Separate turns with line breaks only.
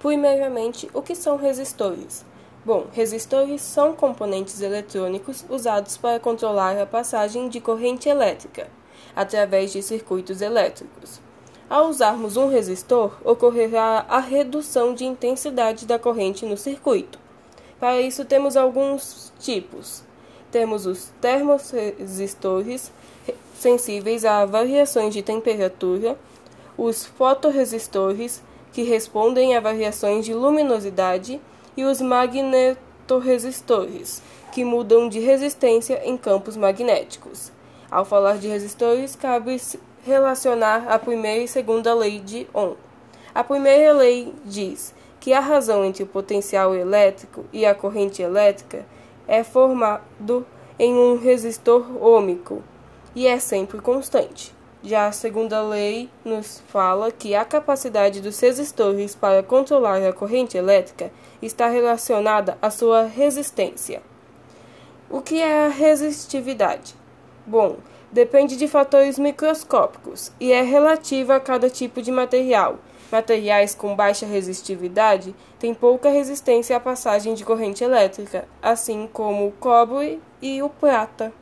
Primeiramente, o que são resistores? Bom, resistores são componentes eletrônicos usados para controlar a passagem de corrente elétrica através de circuitos elétricos. Ao usarmos um resistor, ocorrerá a redução de intensidade da corrente no circuito. Para isso, temos alguns tipos. Temos os termoresistores, sensíveis a variações de temperatura, os fotoresistores, que respondem a variações de luminosidade, e os magnetoresistores, que mudam de resistência em campos magnéticos. Ao falar de resistores, cabe relacionar a primeira e segunda lei de Ohm. A primeira lei diz que a razão entre o potencial elétrico e a corrente elétrica é formado em um resistor ômico e é sempre constante. Já a segunda lei nos fala que a capacidade dos resistores para controlar a corrente elétrica está relacionada à sua resistência. O que é a resistividade? Bom, depende de fatores microscópicos e é relativa a cada tipo de material. Materiais com baixa resistividade têm pouca resistência à passagem de corrente elétrica, assim como o cobre e o prata.